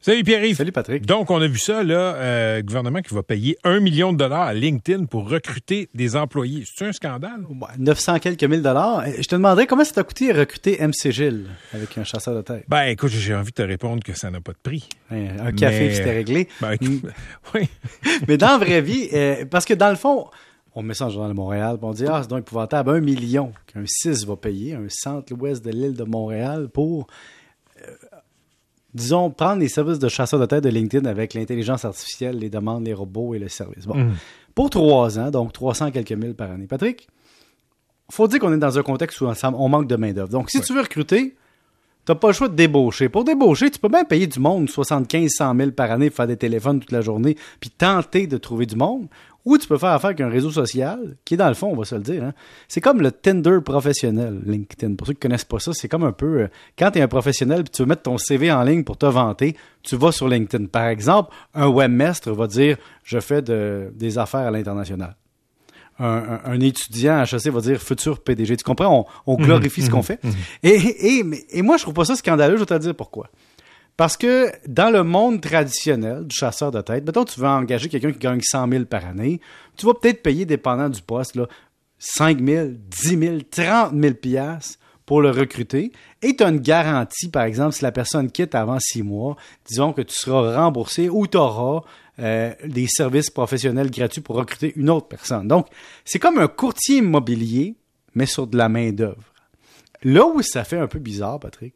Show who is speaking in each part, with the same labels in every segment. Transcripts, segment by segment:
Speaker 1: Salut Pierre-Yves.
Speaker 2: Salut Patrick.
Speaker 1: Donc, on a vu ça, là, euh, gouvernement qui va payer un million de dollars à LinkedIn pour recruter des employés. C'est un scandale?
Speaker 2: 900 quelques mille dollars. Euh, Je te demanderais comment ça t'a coûté recruter MC Gilles avec un chasseur de tête?
Speaker 1: Ben, écoute, j'ai envie de te répondre que ça n'a pas de prix.
Speaker 2: Un, un café,
Speaker 1: Mais-
Speaker 2: puis c'était réglé.
Speaker 1: Ben,
Speaker 2: Mm.
Speaker 1: oui.
Speaker 2: Mais dans la vraie vie, euh, parce que dans le fond, on met ça dans le journal de Montréal, puis on dit, ah, c'est donc épouvantable, un million qu'un 6 va payer, un centre-ouest de l'île de Montréal pour, euh, disons, prendre les services de chasseur de tête de LinkedIn avec l'intelligence artificielle, les demandes, les robots et le service. Bon.
Speaker 1: Mhm.
Speaker 2: Pour trois ans, donc 300 quelques mille par année. Patrick, faut dire qu'on est dans un contexte où on manque de main-d'œuvre. Donc, si
Speaker 1: Ouais.
Speaker 2: tu veux recruter, T'as pas le choix de débaucher. Pour débaucher, tu peux bien payer du monde 75 100 000 par année pour faire des téléphones toute la journée, puis tenter de trouver du monde. Ou tu peux faire affaire avec un réseau social, qui est dans le fond, on va se le dire, hein, c'est comme le Tinder professionnel, LinkedIn. Pour ceux qui connaissent pas ça, c'est comme un peu, euh, quand tu es un professionnel puis tu veux mettre ton CV en ligne pour te vanter, tu vas sur LinkedIn. Par exemple, un webmestre va dire, je fais de- des affaires à l'international un, un- un étudiant à HEC va dire futur PDG. Tu comprends? On, on glorifie ce qu'on fait. Et, et, mais- et moi, je trouve pas ça scandaleux. Je vais te dire pourquoi. Parce que dans le monde traditionnel du chasseur de tête, mettons, tu veux engager quelqu'un qui gagne 100 000 par année, tu vas peut-être payer, dépendant du poste, là, 5 000, 10 000, 30 000 piastres pour le recruter. Et tu as une garantie, par exemple, si la personne quitte avant six mois, disons que tu seras remboursé ou tu auras euh, des services professionnels gratuits pour recruter une autre personne. Donc, c'est comme un courtier immobilier, mais sur de la main-d'œuvre. Là où ça fait un peu bizarre, Patrick,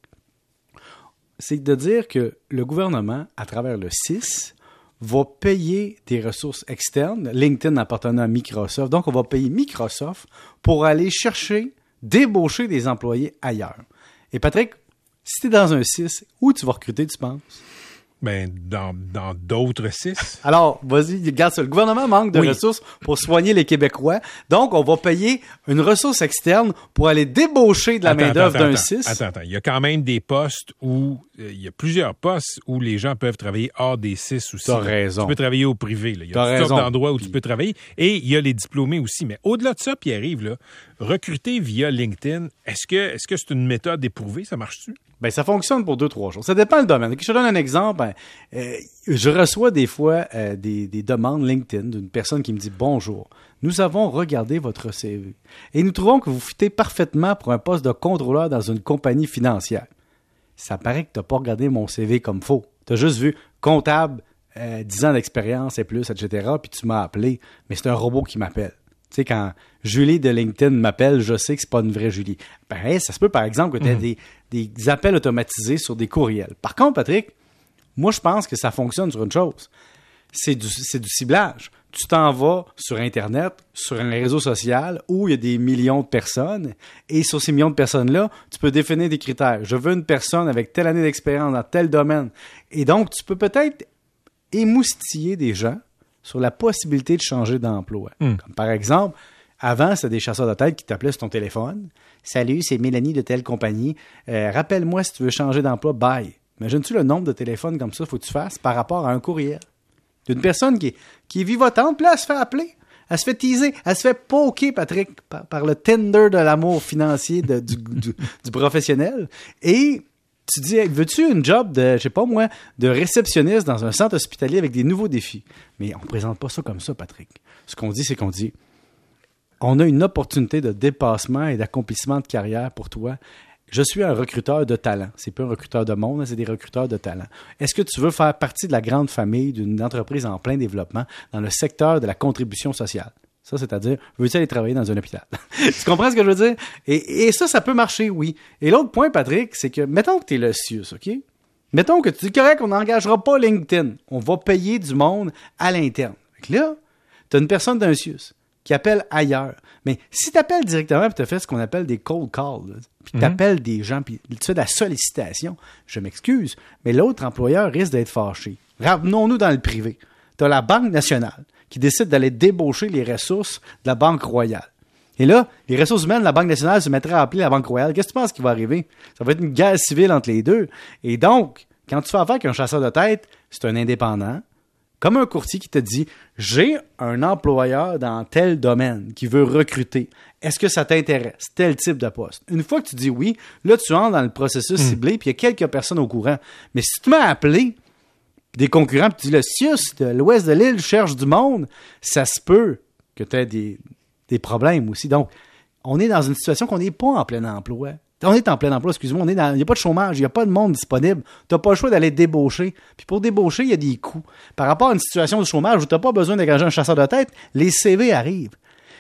Speaker 2: c'est de dire que le gouvernement, à travers le 6, va payer des ressources externes, LinkedIn appartenant à Microsoft. Donc, on va payer Microsoft pour aller chercher, débaucher des employés ailleurs. Et Patrick, si tu es dans un 6, où tu vas recruter, tu penses?
Speaker 1: Ben, dans dans d'autres six.
Speaker 2: Alors, vas-y, regarde ça. Le gouvernement manque de
Speaker 1: Oui.
Speaker 2: ressources pour soigner les Québécois. Donc, on va payer une ressource externe pour aller débaucher de la main-d'œuvre d'un 6.
Speaker 1: Attends, attends. Il y a quand même des postes où euh, il y a plusieurs postes où les gens peuvent travailler hors des six aussi.
Speaker 2: T'as
Speaker 1: là.
Speaker 2: raison.
Speaker 1: Tu peux travailler au privé. là. Il y
Speaker 2: T'as
Speaker 1: a toutes sortes d'endroits où
Speaker 2: Puis-
Speaker 1: tu peux travailler. Et il y a les diplômés aussi. Mais au-delà de ça, Pierre-Yves, là, recruter via LinkedIn, est-ce que c'est une méthode éprouvée? Ça marche-tu?
Speaker 2: Ben, ça fonctionne pour deux, trois choses. Ça dépend du domaine. Je te donne un exemple. Ben, euh, je reçois des fois euh, des, des demandes LinkedIn d'une personne qui me dit Bonjour, nous avons regardé votre CV et nous trouvons que vous fitez parfaitement pour un poste de contrôleur dans une compagnie financière. Ça paraît que tu n'as pas regardé mon CV comme faux. Tu as juste vu comptable, euh, 10 ans d'expérience et plus, etc. Puis tu m'as appelé, mais c'est un robot qui m'appelle. Tu sais, quand Julie de LinkedIn m'appelle, je sais que c'est pas une vraie Julie. Ben, ça se peut, par exemple, que tu aies des, des appels automatisés sur des courriels. Par contre, Patrick, moi, je pense que ça fonctionne sur une chose. C'est du, c'est du ciblage. Tu t'en vas sur Internet, sur un réseau social où il y a des millions de personnes, et sur ces millions de personnes-là, tu peux définir des critères. Je veux une personne avec telle année d'expérience dans tel domaine. Et donc, tu peux peut-être émoustiller des gens sur la possibilité de changer d'emploi.
Speaker 1: Hmm.
Speaker 2: Comme par exemple, avant, c'était des chasseurs de tête qui t'appelaient sur ton téléphone. Salut, c'est Mélanie de telle compagnie. Euh, Rappelle-moi si tu veux changer d'emploi. Bye. Imagines-tu le nombre de téléphones comme ça faut que tu fasses par rapport à un courriel? D'une personne qui est, qui est vivotante, puis là, elle se fait appeler. Elle se fait teaser. Elle se fait poker, Patrick, par, par le tender de l'amour financier de- du, du- du professionnel. Et tu dis, veux-tu une job de, je pas moi, de réceptionniste dans un centre hospitalier avec des nouveaux défis? Mais on présente pas ça comme ça, Patrick. Ce qu'on dit, c'est qu'on dit, on a une opportunité de dépassement et d'accomplissement de carrière pour toi. Je suis un recruteur de talent. C'est pas un recruteur de monde, c'est des recruteurs de talent. Est-ce que tu veux faire partie de la grande famille d'une entreprise en plein développement dans le secteur de la contribution sociale? Ça, c'est-à-dire, veux-tu aller travailler dans un hôpital? tu comprends ce que je veux dire? Et, et ça, ça peut marcher, oui. Et l'autre point, Patrick, c'est que, mettons que tu es le CIUS, OK? Mettons que tu dis correct, on n'engagera pas LinkedIn. On va payer du monde à l'interne. Fait que là, tu as une personne d'un CIUS qui appelle ailleurs. Mais si tu appelles directement et tu fais ce qu'on appelle des cold calls, puis tu appelles des gens, puis tu fais de la sollicitation, je m'excuse, mais l'autre employeur risque d'être fâché. Ramenons-nous dans le privé. Tu as la Banque nationale qui décide d'aller débaucher les ressources de la Banque royale. Et là, les ressources humaines de la Banque nationale se mettraient à appeler la Banque royale. Qu'est-ce que tu penses qui va arriver? Ça va être une guerre civile entre les deux. Et donc, quand tu fais affaire avec un chasseur de tête, c'est un indépendant, comme un courtier qui te dit j'ai un employeur dans tel domaine qui veut recruter. Est-ce que ça t'intéresse? Tel type de poste Une fois que tu dis oui, là tu entres dans le processus ciblé puis il y a quelques personnes au courant. Mais si tu m'as appelé des concurrents, puis tu dis le Sius de l'ouest de l'île cherche du monde, ça se peut que tu aies des, problèmes aussi. Donc, on est dans une situation qu'on n'est pas en plein emploi. On est en plein emploi, excuse-moi, il n'y a pas de chômage, il n'y a pas de monde disponible. Tu n'as pas le choix d'aller débaucher. Puis pour débaucher, il y a des coûts. Par rapport à une situation de chômage où tu n'as pas besoin d'engager un chasseur de tête, les CV arrivent.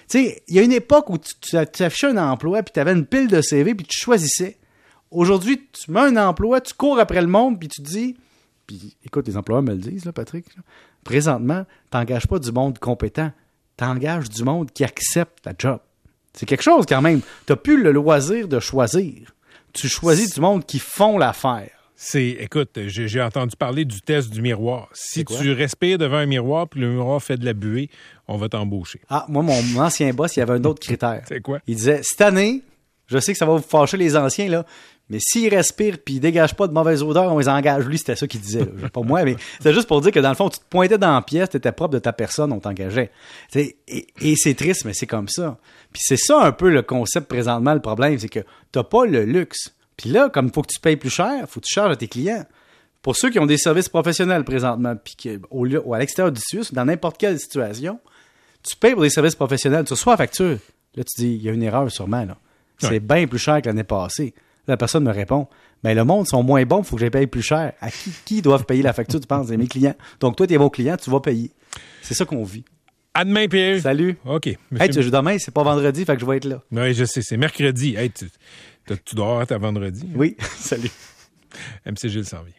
Speaker 2: Tu sais, il y a une époque où tu, tu, affichais un emploi, puis tu avais une pile de CV, puis tu choisissais. Aujourd'hui, tu mets un emploi, tu cours après le monde, puis tu te dis, puis écoute, les employeurs me le disent, là, Patrick, présentement, tu n'engages pas du monde compétent, tu engages du monde qui accepte la job. C'est quelque chose quand même. Tu n'as plus le loisir de choisir. Tu choisis du monde qui font l'affaire.
Speaker 1: C'est, écoute, j'ai entendu parler du test du miroir. Si tu respires devant un miroir puis le miroir fait de la buée, on va t'embaucher.
Speaker 2: Ah, moi, mon ancien boss, il y avait un autre critère.
Speaker 1: C'est quoi?
Speaker 2: Il disait, cette année, je sais que ça va vous fâcher les anciens, là, mais s'ils respirent puis ils dégagent pas de mauvaise odeur, on les engage. Lui, c'était ça qu'il disait. Là. Pas moi, mais c'est juste pour dire que dans le fond, tu te pointais dans la pièce, tu étais propre de ta personne, on t'engageait. Et, et c'est triste, mais c'est comme ça. Puis c'est ça un peu le concept présentement, le problème, c'est que t'as pas le luxe. Puis là, comme il faut que tu payes plus cher, faut que tu charges à tes clients. Pour ceux qui ont des services professionnels présentement, puis au ou à l'extérieur du Suisse, dans n'importe quelle situation, tu payes pour des services professionnels, tu reçois la facture. Là, tu dis, il y a une erreur sûrement. Là. C'est ouais. bien plus cher que l'année passée. La personne me répond Mais le monde sont moins bons, il faut que je paye plus cher. À qui, qui doivent payer la facture, tu penses? C'est mes clients. Donc toi, tu es mon client, tu vas payer. C'est ça qu'on vit.
Speaker 1: À demain, Pierre.
Speaker 2: Salut.
Speaker 1: OK.
Speaker 2: Hey, tu demain, c'est pas vendredi, fait que je vais être là.
Speaker 1: Oui, je sais, c'est mercredi. Hey, tu, tu dois être à vendredi.
Speaker 2: Oui, salut.
Speaker 1: MC Gilles s'en vient.